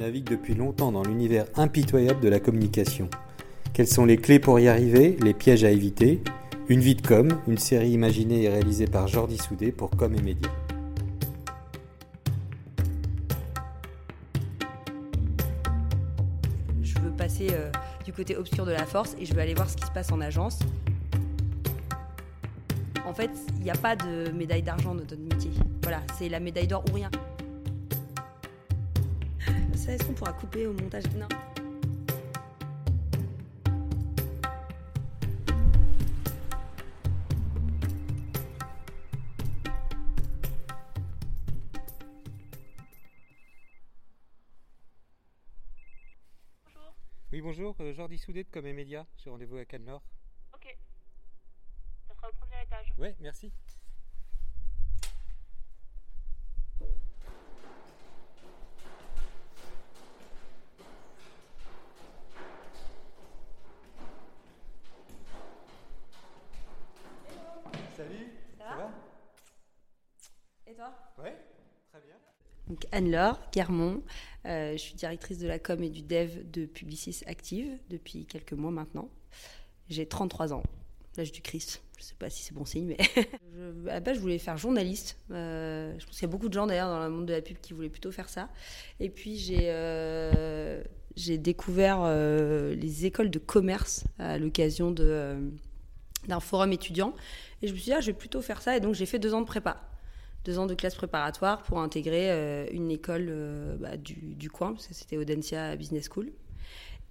navigue depuis longtemps dans l'univers impitoyable de la communication. Quelles sont les clés pour y arriver, les pièges à éviter? Une vie de com, une série imaginée et réalisée par Jordi Soudé pour Com et Média. Je veux passer euh, du côté obscur de la force et je veux aller voir ce qui se passe en agence. En fait, il n'y a pas de médaille d'argent dans notre métier. Voilà, c'est la médaille d'or ou rien. Ça, est-ce qu'on pourra couper au montage? Non. Oui, bonjour, euh, Jordi Soudé de Com et Média. J'ai rendez-vous à Cannes-Nord. Ok. Ça sera au premier étage. Ouais, merci. Ça ça va va Et toi Ouais, très bien. Donc Anne-Laure Guermont, euh, je suis directrice de la com et du dev de Publicis Active depuis quelques mois maintenant. J'ai 33 ans, l'âge du Christ. Je sais pas si c'est bon signe, mais je, à la base je voulais faire journaliste. Euh, je pense qu'il y a beaucoup de gens d'ailleurs dans le monde de la pub qui voulaient plutôt faire ça. Et puis j'ai euh, j'ai découvert euh, les écoles de commerce à l'occasion euh, d'un forum étudiant. Et je me suis dit, ah, je vais plutôt faire ça. Et donc j'ai fait deux ans de prépa deux ans de classe préparatoire pour intégrer euh, une école euh, bah, du, coin, parce que c'était Audencia Business School.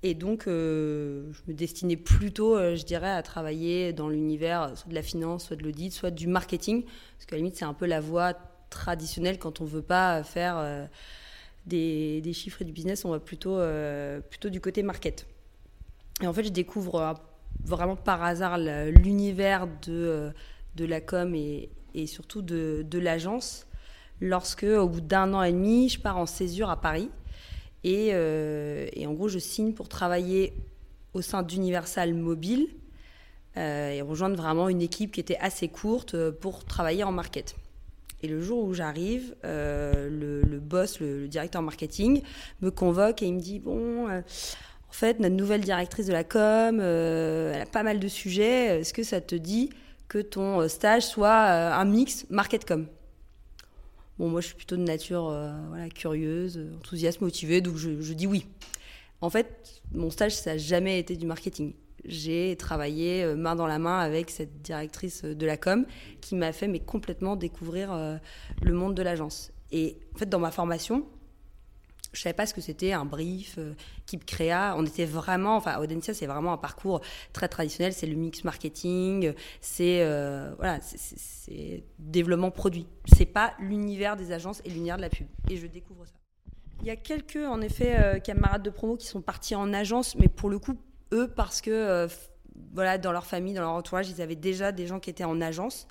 Et donc, euh, je me destinais plutôt, je dirais, à travailler dans l'univers soit de la finance, soit de l'audit, soit du marketing, parce qu'à la limite, c'est un peu la voie traditionnelle quand on veut pas faire des, des chiffres et du business, on va plutôt, plutôt du côté market. Et en fait, je découvre euh, vraiment par hasard l'univers de, euh, de la com et, et surtout de, de l'agence lorsque, au bout d'un an et demi, je pars en césure à Paris. Et, euh, et en gros, je signe pour travailler au sein d'Universal Mobile euh, et rejoindre vraiment une équipe qui était assez courte pour travailler en market. Et le jour où j'arrive, le, boss, le, directeur marketing, me convoque et il me dit Bon, en fait, notre nouvelle directrice de la com, euh, elle a pas mal de sujets. Est-ce que ça te dit que ton euh, stage soit euh, un mix market-com Bon, moi, je suis plutôt de nature curieuse, enthousiaste, motivée, donc je, dis oui. En fait, mon stage, ça n'a jamais été du marketing. J'ai travaillé main dans la main avec cette directrice de la com qui m'a fait mais complètement découvrir le monde de l'agence. Et en fait, dans ma formation, je savais pas ce que c'était un brief, euh, Keep Créa. On était vraiment, enfin, Audencia, c'est vraiment un parcours très traditionnel. C'est le mix marketing, c'est euh, voilà, c'est- développement produit. C'est pas l'univers des agences et l'univers de la pub. Et je découvre ça. Il y a quelques, en effet, euh, camarades de promo qui sont partis en agence, mais pour le coup, eux, parce que euh, voilà, dans leur famille, dans leur entourage, ils avaient déjà des gens qui étaient en agence.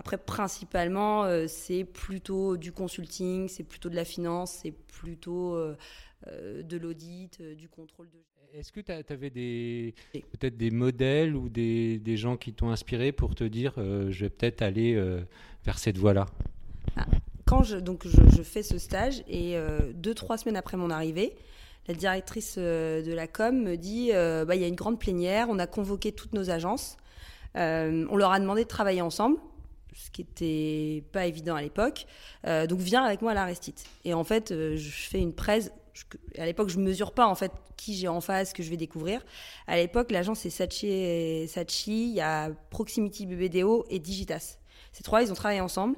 Après, principalement, euh, c'est plutôt du consulting, c'est plutôt de la finance, c'est plutôt euh, euh, de l'audit, du contrôle de. Est-ce que tu avais des peut-être des modèles ou des, des gens qui t'ont inspiré pour te dire je vais peut-être aller vers cette voie-là? Quand je, donc je, je fais ce stage et deux, trois semaines après mon arrivée, la directrice de la com me dit euh, bah, il y a une grande plénière, on a convoqué toutes nos agences, Euh, on leur a demandé de travailler ensemble, ce qui n'était pas évident à l'époque. Euh, donc viens avec moi à l'Arestite. Et en fait, euh, je fais une presse. à l'époque, je mesure pas en fait qui j'ai en face, que je vais découvrir. À l'époque, l'agence c'est Sachi Sachi, il y a Proximity BBDO et Digitas. Ces trois, ils ont travaillé ensemble.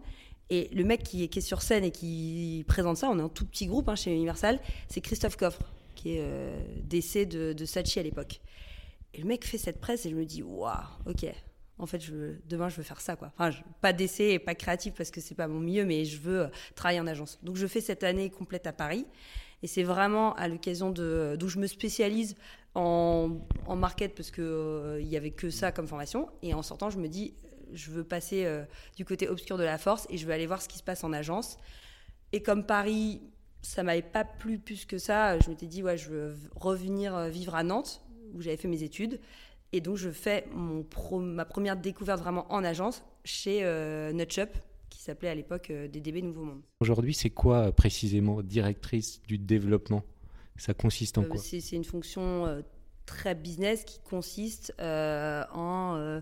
Et le mec qui est, sur scène et qui présente ça, on est un tout petit groupe hein, chez Universal, c'est Christophe Coffre, qui est euh, DC de, de Sachi à l'époque. Et le mec fait cette presse et je me dis, waouh, ok. En fait, demain, je veux faire ça, quoi. Enfin, pas DC et pas créatif parce que c'est pas mon milieu, mais je veux euh, travailler en agence. Donc, je fais cette année complète à Paris. Et c'est vraiment à l'occasion de. d'où je me spécialise en, en market parce qu'il il y avait que ça comme formation. Et en sortant, je me dis, je veux passer euh, du côté obscur de la force et je veux aller voir ce qui se passe en agence. Et comme Paris, ça m'avait pas plu plus que ça, je m'étais dit, ouais, je veux revenir euh, vivre à Nantes, où j'avais fait mes études. Et donc, je fais mon pro- ma première découverte vraiment en agence chez euh, Nutchup, qui s'appelait à l'époque euh, DDB Nouveau Monde. Aujourd'hui, c'est quoi euh, précisément directrice du développement? Ça consiste en Euh, quoi? c'est une fonction très business qui consiste en,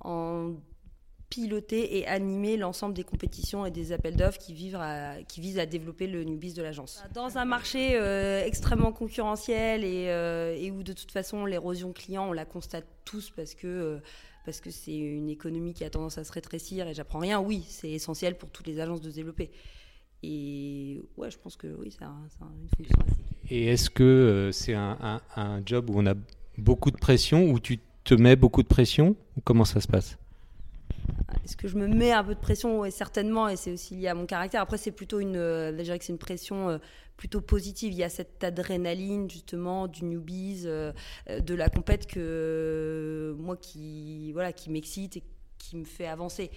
en piloter et animer l'ensemble des compétitions et des appels d'offres qui, vivent à- qui visent à développer le newbies de l'agence. Dans un marché euh, extrêmement concurrentiel et, euh, et où de toute façon l'érosion client, on la constate tous parce que... euh, parce que c'est une économie qui a tendance à se rétrécir et j'apprends rien, oui, c'est essentiel pour toutes les agences de se développer. Et ouais, je pense que oui, c'est un- une fonction assez Et est-ce que euh, c'est un, un- un job où on a beaucoup de pression, où tu te mets beaucoup de pression? Comment ça se passe? Est-ce que je me mets un peu de pression? Oui, certainement, et c'est aussi lié à mon caractère. Après, c'est plutôt une, euh, je dirais que c'est une pression euh, plutôt positive. Il y a cette adrénaline justement du newbies, euh, de la compète que moi qui, voilà, qui m'excite et qui me fait avancer.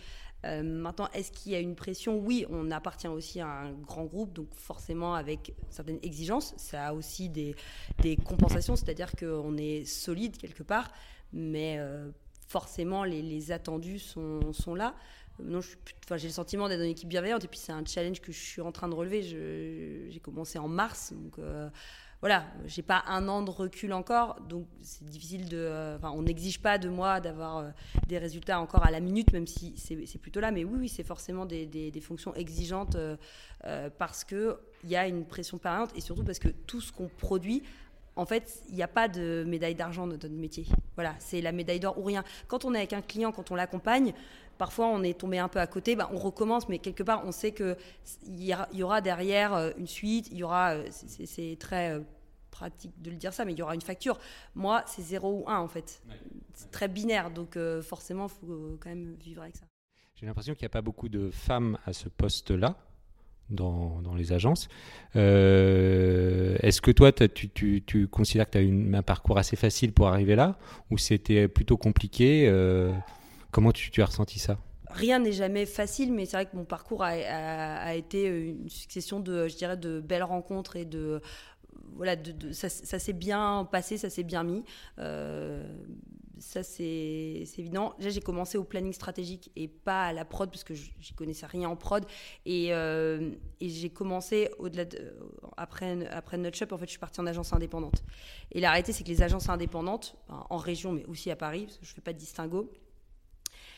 Maintenant, est-ce qu'il y a une pression? Oui, on appartient aussi à un grand groupe, donc forcément avec certaines exigences. Ça a aussi des, des compensations, c'est-à-dire qu'on est solide quelque part, mais euh, forcément les, les attendus sont, sont là. Non, enfin, j'ai le sentiment d'être dans une équipe bienveillante et puis c'est un challenge que je suis en train de relever. J'ai commencé en mars, donc euh, voilà, j'ai pas un an de recul encore, donc c'est difficile de. euh, Enfin, on n'exige pas de moi d'avoir euh, des résultats encore à la minute, même si c'est c'est plutôt là. Mais oui, oui, c'est forcément des, des- fonctions exigeantes euh, parce que il y a une pression permanente et surtout parce que tout ce qu'on produit en fait, il n'y a pas de médaille d'argent dans notre métier. Voilà, c'est la médaille d'or ou rien. Quand on est avec un client, quand on l'accompagne, parfois on est tombé un peu à côté, bah, on recommence, mais quelque part on sait qu'il y, aura- il y aura derrière euh, une suite, il y aura, euh, c'est- très euh, pratique de le dire ça, mais il y aura une facture. Moi, c'est 0 ou 1 en fait. C'est très binaire, donc forcément, il faut quand même vivre avec ça. J'ai l'impression qu'il n'y a pas beaucoup de femmes à ce poste-là dans, les agences. Euh, Est-ce que toi, tu, considères que tu as une, un parcours assez facile pour arriver là ou c'était plutôt compliqué euh, Comment tu, as ressenti ça? Rien n'est jamais facile, mais c'est vrai que mon parcours a, été une succession de, je dirais, de belles rencontres et de voilà, ça s'est bien passé, ça s'est bien mis. Euh, ça, c'est évident. Déjà, j'ai commencé au planning stratégique et pas à la prod, parce que j'y connaissais rien en prod. Et, euh, et j'ai commencé, au-delà de, après, après en fait, je suis partie en agence indépendante. Et la réalité, c'est que les agences indépendantes, enfin, en région, mais aussi à Paris, parce que je ne fais pas de distinguo,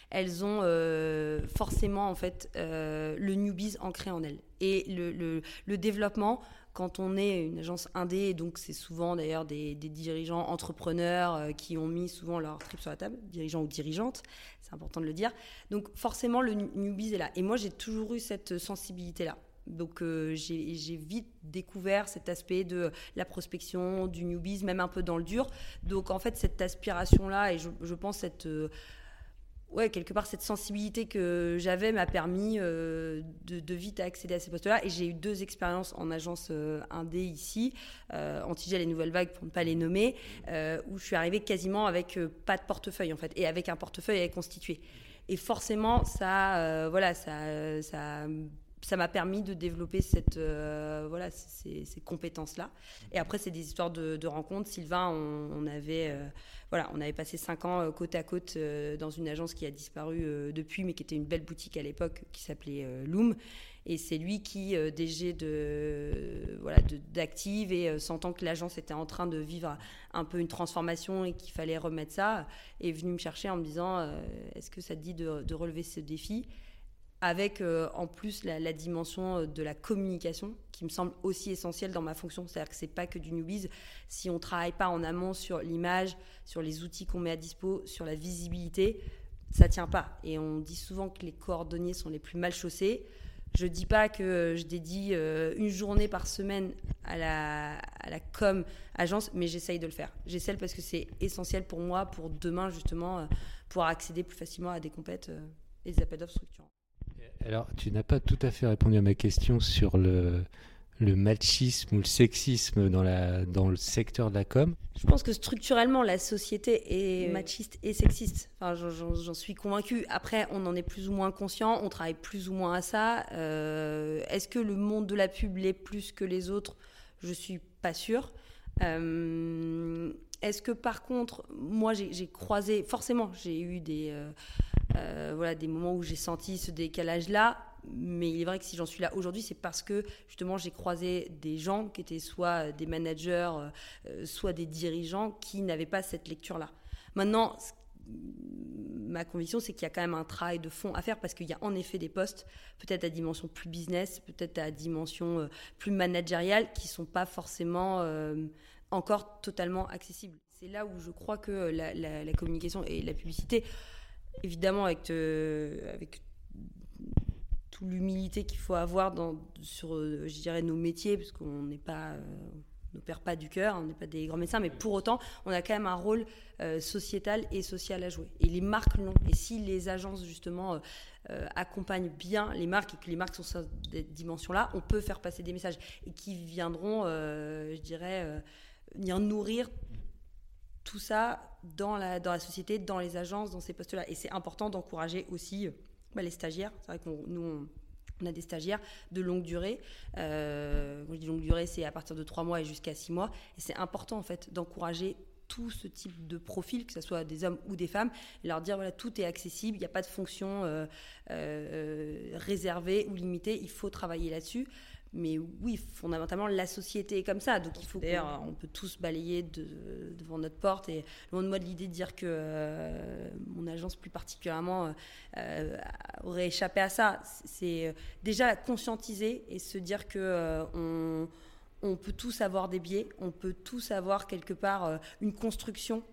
elles ont euh, forcément en fait euh, le newbies ancré en elles. Et le- le développement, quand on est une agence indé, donc c'est souvent d'ailleurs des, dirigeants entrepreneurs euh, qui ont mis souvent leur trip sur la table, dirigeants ou dirigeantes, c'est important de le dire. Donc forcément le newbies est là. Et moi j'ai toujours eu cette sensibilité-là. Donc euh, j'ai j'ai vite découvert cet aspect de la prospection, du newbies, même un peu dans le dur. Donc en fait cette aspiration-là, et je, je pense cette... euh, ouais, quelque part, cette sensibilité que j'avais m'a permis euh, de, vite accéder à ces postes-là. Et j'ai eu deux expériences en agence euh, indé ici, euh, Antigel et Nouvelle Vague, pour ne pas les nommer, euh, où je suis arrivée quasiment avec euh, pas de portefeuille, en fait, et avec un portefeuille à constituer. Et forcément, ça, voilà, ça, ça, ça m'a permis de développer cette, euh, voilà, ces, ces compétences-là. Et après, c'est des histoires de, rencontres. Sylvain, on, avait, euh, voilà, on avait passé cinq ans euh, côte à côte dans une agence qui a disparu depuis, mais qui était une belle boutique à l'époque, qui s'appelait Loom. Et c'est lui qui, DG de, voilà, d'Active, et sentant que l'agence était en train de vivre un peu une transformation et qu'il fallait remettre ça, est venu me chercher en me disant Est-ce que ça te dit de relever ce défi? Avec euh, en plus la, dimension euh, de la communication qui me semble aussi essentielle dans ma fonction. C'est-à-dire que c'est pas que du newbies. Si on travaille pas en amont sur l'image, sur les outils qu'on met à dispo, sur la visibilité, ça tient pas. Et on dit souvent que les coordonniers sont les plus mal chaussés. Je dis pas que je dédie euh, une journée par semaine à la, à la com agence, mais j'essaye de le faire. J'essaie parce que c'est essentiel pour moi, pour demain justement, pouvoir accéder plus facilement à des compètes et des appels d'offres structurants. Alors, tu n'as pas tout à fait répondu à ma question sur le, le machisme ou le sexisme dans, la, dans le secteur de la com. Je pense que structurellement, la société est machiste et sexiste. Enfin, j'en- suis convaincue. Après, on en est plus ou moins conscient, on travaille plus ou moins à ça. Euh, Est-ce que le monde de la pub l'est plus que les autres? Je suis pas sûre. Euh, Est-ce que par contre, moi, j'ai j'ai croisé, forcément, j'ai eu des, euh, euh, voilà, des moments où j'ai senti ce décalage-là, Mais il est vrai que si j'en suis là aujourd'hui, c'est parce que justement j'ai croisé des gens qui étaient soit des managers, euh, soit des dirigeants qui n'avaient pas cette lecture-là. Maintenant, ma conviction, c'est qu'il y a quand même un travail de fond à faire parce qu'il y a en effet des postes, peut-être à dimension plus business, peut-être à dimension euh, plus managériale, qui sont pas forcément encore totalement accessibles. C'est là où je crois que la, communication et la publicité, évidemment avec, euh, avec toute l'humilité qu'il faut avoir dans, sur, je dirais, nos métiers, parce qu'on n'est pas ne perd pas du cœur, on n'est pas des grands médecins, mais pour autant, on a quand même un rôle euh, sociétal et social à jouer. Et les marques l'ont. Et si les agences, justement, euh, euh, accompagnent bien les marques et que les marques sont sur cette dimension-là, on peut faire passer des messages et qui viendront, je dirais, venir nourrir tout ça dans la, dans la société, dans les agences, dans ces postes-là. Et c'est important d'encourager aussi bah, les stagiaires. C'est vrai qu'on nous, on, a des stagiaires de longue durée. Euh, quand je dis longue durée, c'est à partir de trois mois et jusqu'à six mois. Et c'est important en fait d'encourager tout ce type de profil, que ce soit des hommes ou des femmes, et leur dire voilà tout est accessible, il n'y a pas de fonction euh, euh, réservée ou limitée, il faut travailler là-dessus. Mais oui, fondamentalement, la société est comme ça. Donc il faut. D'ailleurs, on peut tous balayer devant notre porte. Et loin de moi de l'idée de dire que euh, mon agence, plus particulièrement, euh, aurait échappé à ça. C'est euh, déjà conscientiser et se dire que on, on, peut tous avoir des biais, on peut tous avoir quelque part une construction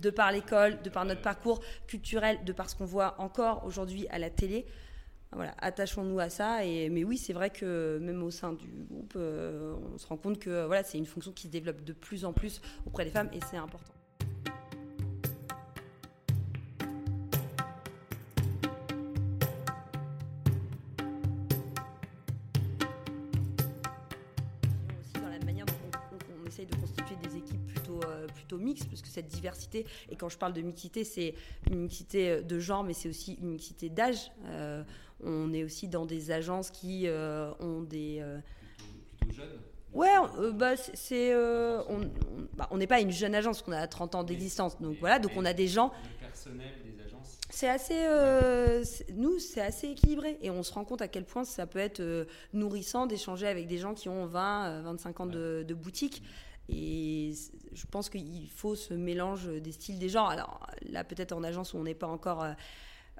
de par l'école, de par notre parcours culturel, de par ce qu'on voit encore aujourd'hui à la télé voilà, attachons-nous à ça. Et, mais oui, c'est vrai que même au sein du groupe, euh, on se rend compte que voilà, c'est une fonction qui se développe de plus en plus auprès des femmes et c'est important. Parce que cette diversité, et quand je parle de mixité, c'est une mixité de genre, mais c'est aussi une mixité d'âge. Euh, on est aussi dans des agences qui euh, ont des. Euh, plutôt, jeunes Ouais, euh, bah, c'est, bah, on n'est pas une jeune agence, qu'on a 30 ans d'existence. Donc voilà, donc on a des gens. Le personnel des agences C'est assez. nous, c'est assez équilibré. Et on se rend compte à quel point ça peut être nourrissant d'échanger avec des gens qui ont 20, 25 ans de, de boutique. Et je pense qu'il faut ce mélange des styles, des genres. Alors là, peut-être en agence où on n'est pas encore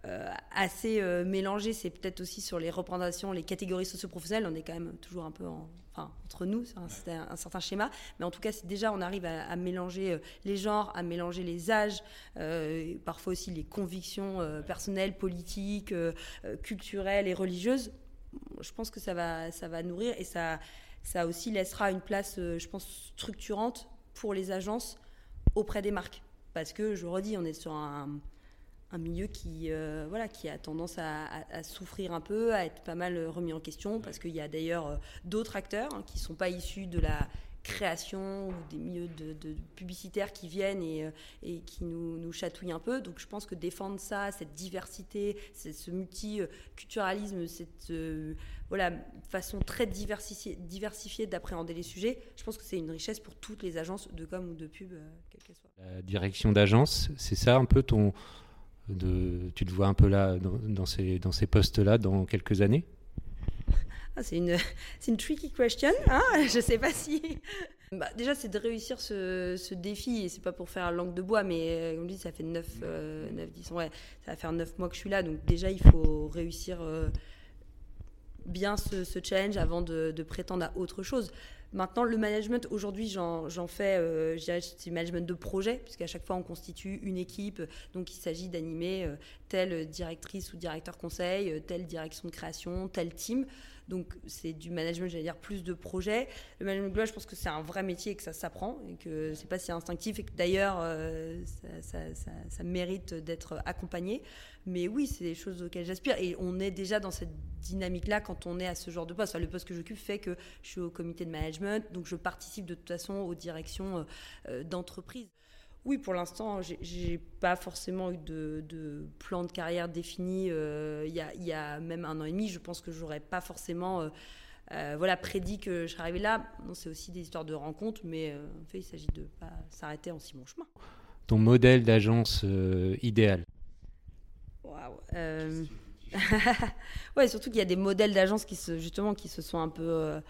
euh, assez euh, mélangé. C'est peut-être aussi sur les représentations, les catégories socio-professionnelles. On est quand même toujours un peu en, enfin, entre nous, c'est un, certain schéma. Mais en tout cas, déjà, on arrive à, mélanger euh, les genres, à mélanger les âges, parfois aussi les convictions personnelles, politiques, culturelles et religieuses. Je pense que ça va, ça va nourrir et ça, ça aussi laissera une place, je pense, structurante pour les agences auprès des marques. Parce que, je redis, on est sur un, un milieu qui, euh, voilà, qui a tendance à, souffrir un peu, à être pas mal remis en question, parce qu'il y a d'ailleurs euh, d'autres acteurs hein, qui ne sont pas issus de la création ou des milieux de, publicitaires qui viennent et, euh, et qui nous, chatouillent un peu. Donc je pense que défendre ça, cette diversité, ce multiculturalisme, cette voilà, façon très diversifiée, diversifiée d'appréhender les sujets, je pense que c'est une richesse pour toutes les agences de com ou de pub, quelle qu'elle soit. La direction d'agence, c'est ça un peu ton tu te vois un peu là, dans, ces, dans ces postes-là, dans quelques années? Ah, C'est une, une tricky question. Hein je ne sais pas si. Bah, déjà, c'est de réussir ce, ce défi, et c'est pas pour faire langue de bois, mais euh, comme je dis, ça fait 9, 9, 10 ouais, ça va faire 9 mois que je suis là, donc déjà, il faut réussir euh, bien ce, ce, challenge avant de, de, prétendre à autre chose. Maintenant, le management, aujourd'hui, j'en fais, euh, je management de projet, puisqu'à chaque fois, on constitue une équipe. Donc, il s'agit d'animer euh, telle directrice ou directeur conseil, euh, telle direction de création, tel team. Donc, c'est du management, j'allais dire, plus de projet. Le management global, je pense que c'est un vrai métier et que ça s'apprend et que c'est pas si instinctif et que d'ailleurs, ça, ça, mérite d'être accompagné. Mais oui, c'est des choses auxquelles j'aspire et on est déjà dans cette dynamique-là quand on est à ce genre de poste. Le poste que j'occupe fait que je suis au comité de management, donc je participe de toute façon aux directions euh, euh, d'entreprise. Oui, pour l'instant, j'ai pas forcément eu de, plan de carrière défini. Euh, il y, a, même un an et demi, je pense que j'aurais pas forcément voilà, prédit que je serais arrivée là. c'est aussi des histoires de rencontres, mais en fait, il s'agit de pas s'arrêter en si bon chemin. Ton modèle d'agence idéal Waouh ouais, surtout qu'il y a des modèles d'agences qui se, justement, qui se sont un peu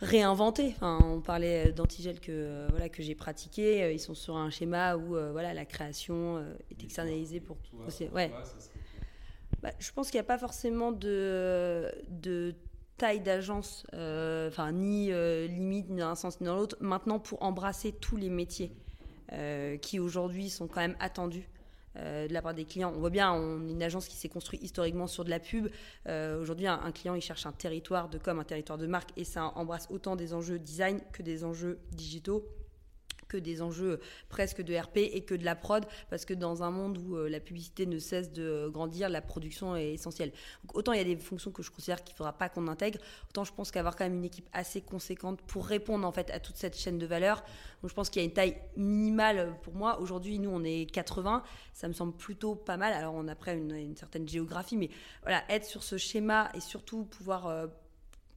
réinventés. Enfin, on parlait d'Antigel que, euh, voilà, que j'ai pratiqué. Euh, Ils sont sur un schéma où euh, voilà, la création euh, est externalisée pour. aussi- ouais. Bah, je pense qu'il n'y a pas forcément de, de taille d'agence, enfin ni limite ni dans un sens ni dans l'autre. Maintenant, pour embrasser tous les métiers euh, qui aujourd'hui sont quand même attendus. Euh, de la part des clients. On voit bien, on est une agence qui s'est construite historiquement sur de la pub. Euh, Aujourd'hui, un, un client, il cherche un territoire de com, un territoire de marque, et ça embrasse autant des enjeux design que des enjeux digitaux que des enjeux presque de RP et que de la prod, parce que dans un monde où euh, la publicité ne cesse de grandir, la production est essentielle. Autant il y a des fonctions que je considère qu'il ne faudra pas qu'on intègre, autant je pense qu'avoir quand même une équipe assez conséquente pour répondre en fait à toute cette chaîne de valeur. Donc je pense qu'il y a une taille minimale pour moi. Aujourd'hui, nous, on est 80, ça me semble plutôt pas mal. Alors on a après une, une certaine géographie, mais voilà, être sur ce schéma et surtout pouvoir euh,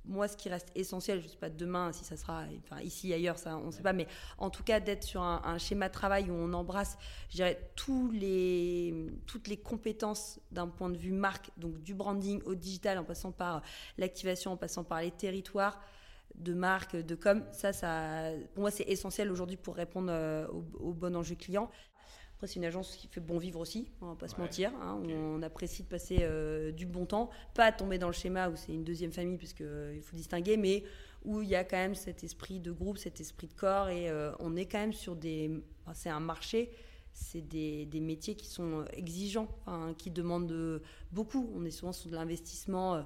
moi, ce qui reste essentiel, je ne sais pas demain si ça sera ici, ailleurs, on ne sait pas, mais en tout cas d'être sur un, schéma de travail où on embrasse, je dirais, les, toutes les compétences d'un point de vue marque, donc du branding au digital, en passant par l'activation, en passant par les territoires de marque, de com. Ça, pour moi, c'est essentiel aujourd'hui pour répondre euh, au bon enjeu client. Après, c'est une agence qui fait bon vivre aussi, on va pas se mentir. hein. On apprécie de passer euh, du bon temps, pas tomber dans le schéma où c'est une deuxième famille, puisque euh, il faut distinguer, mais où il y a quand même cet esprit de groupe, cet esprit de corps, et euh, on est quand même sur des. enfin, c'est un marché, c'est des, des métiers qui sont exigeants, enfin, qui demandent beaucoup. On est souvent sur de l'investissement euh,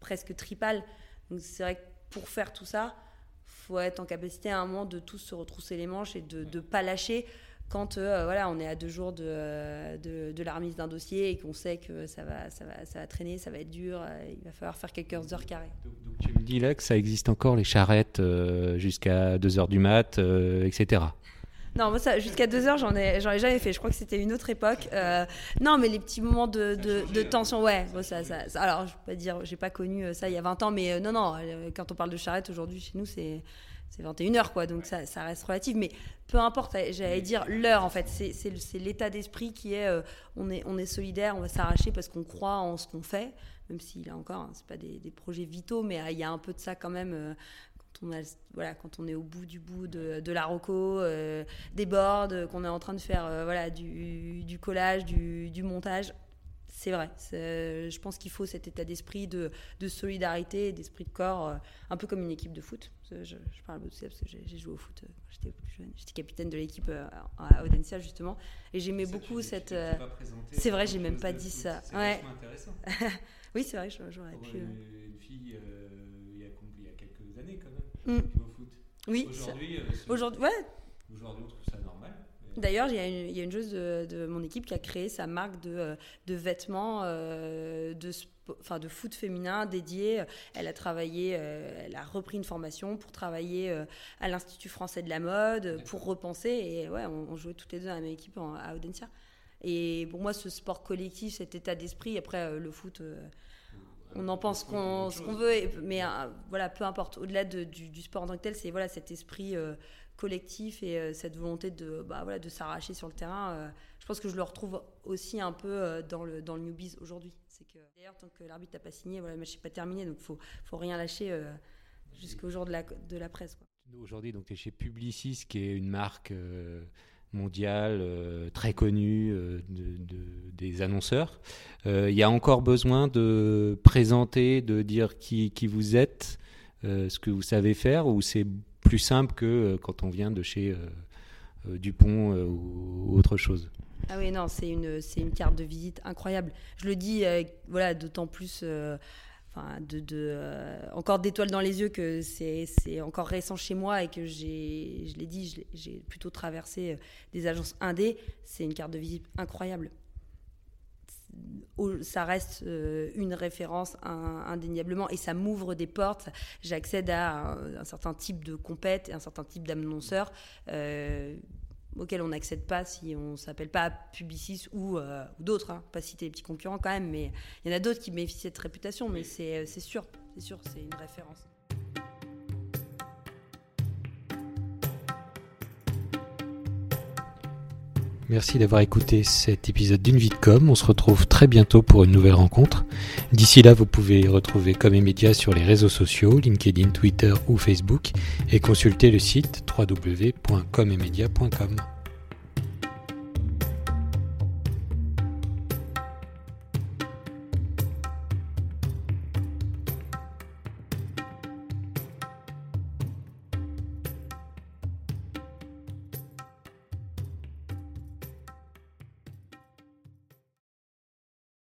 presque tripal. Donc c'est vrai que pour faire tout ça, faut être en capacité à un moment de tous se retrousser les manches et de ne pas lâcher quand euh, voilà, on est à deux jours de, euh, de, de la remise d'un dossier et qu'on sait que ça va, ça, va, ça va traîner, ça va être dur, euh, il va falloir faire quelques heures carrées. Donc, tu me dis là que ça existe encore les charrettes jusqu'à 2h du mat, etc. Non, moi, ça, jusqu'à deux heures, j'en ai, j'en ai jamais fait. Je crois que c'était une autre époque. Euh, non, mais les petits moments de, de, de tension, ouais. bon, ça, ça, ça- alors, je vais pas dire, j'ai pas connu euh, ça il y a 20 ans, mais euh, non, non, quand on parle de charrette aujourd'hui chez nous, c'est. C'est 21h, quoi, donc ça, ça reste relatif. Mais peu importe, j'allais dire l'heure, en fait. C'est- C'est c'est l'état d'esprit qui est, euh, on est on est solidaire, on va s'arracher parce qu'on croit en ce qu'on fait, même si, là encore, hein, c'est pas des, des projets vitaux, mais il y a un peu de ça quand même. euh, on, a, voilà, quand on est au bout du bout de, de la roco, euh, des boards, euh, qu'on est en train de faire euh, voilà, du, du collage, du, du montage. C'est vrai. Je pense qu'il faut cet état d'esprit de, de solidarité, d'esprit de corps, un peu comme une équipe de foot. Je, je parle de ça parce que j'ai joué au foot quand j'étais plus jeune. J'étais capitaine de l'équipe à Audencia justement, et j'aimais beaucoup cette. c'est vrai, j'ai même pas dit ça. Ouais. intéressant. Oui, c'est vrai, j'aurais pu. Une, fille euh, Mm. au foot. Oui. Aujourd'hui, euh, Aujourd'hui, ouais, on trouve ça normal. D'ailleurs, il y, a une- il y a une joueuse de, de mon équipe qui a créé sa marque de, euh, de vêtements euh, de, spo- enfin, de foot féminin dédié. Elle a travaillé, euh, elle a repris une formation pour travailler euh, à l'Institut français de la mode, pour repenser. Et ouais, on, on jouait toutes les deux dans la même équipe en- à Audencia. Et pour moi, ce sport collectif, cet état d'esprit, après le foot, on en pense qu'on, ce qu'on veut, et- mais euh, voilà, peu importe. Au-delà de- du, du sport en tant que tel, c'est voilà cet esprit euh, collectif et euh, cette volonté de, bah, voilà, de s'arracher sur le terrain. euh, je pense que je le retrouve aussi un peu euh, dans le dans le newbies aujourd'hui. C'est que d'ailleurs, tant que l'arbitre n'a pas signé, voilà, le match n'est pas terminé, donc faut faut rien lâcher euh, jusqu'au jour de la de la presse. Quoi. Aujourd'hui, donc tu es chez Publicis, qui est une marque euh, mondiale euh, très connue euh, de- de- des annonceurs. Euh, Il y a encore besoin de présenter, de dire qui, qui vous êtes, ce que vous savez faire, ou c'est plus simple que quand on vient de chez Dupont ou autre chose? Ah oui, non, c'est une, une carte de visite incroyable. Je le dis, voilà, d'autant plus, euh, encore d'étoiles dans les yeux que c'est, encore récent chez moi et que j'ai, je l'ai dit, j'ai plutôt traversé euh, des agences indé. C'est une carte de visite incroyable. Ça reste euh, une référence indéniablement et ça m'ouvre des portes. J'accède à un, certain type de compète et un certain type d'annonceur. Auquel on n'accède pas si on s'appelle pas Publicis ou, euh, ou d'autres, hein. pas citer les petits concurrents quand même, mais il y en a d'autres qui bénéficient de cette réputation, mais c'est euh, c'est sûr, c'est sûr, c'est une référence. Merci d'avoir écouté cet épisode d'une vie de com. On se retrouve très bientôt pour une nouvelle rencontre. D'ici là, vous pouvez retrouver Com et Média sur les réseaux sociaux, LinkedIn, Twitter ou Facebook, et consulter le site www.comemedia.com.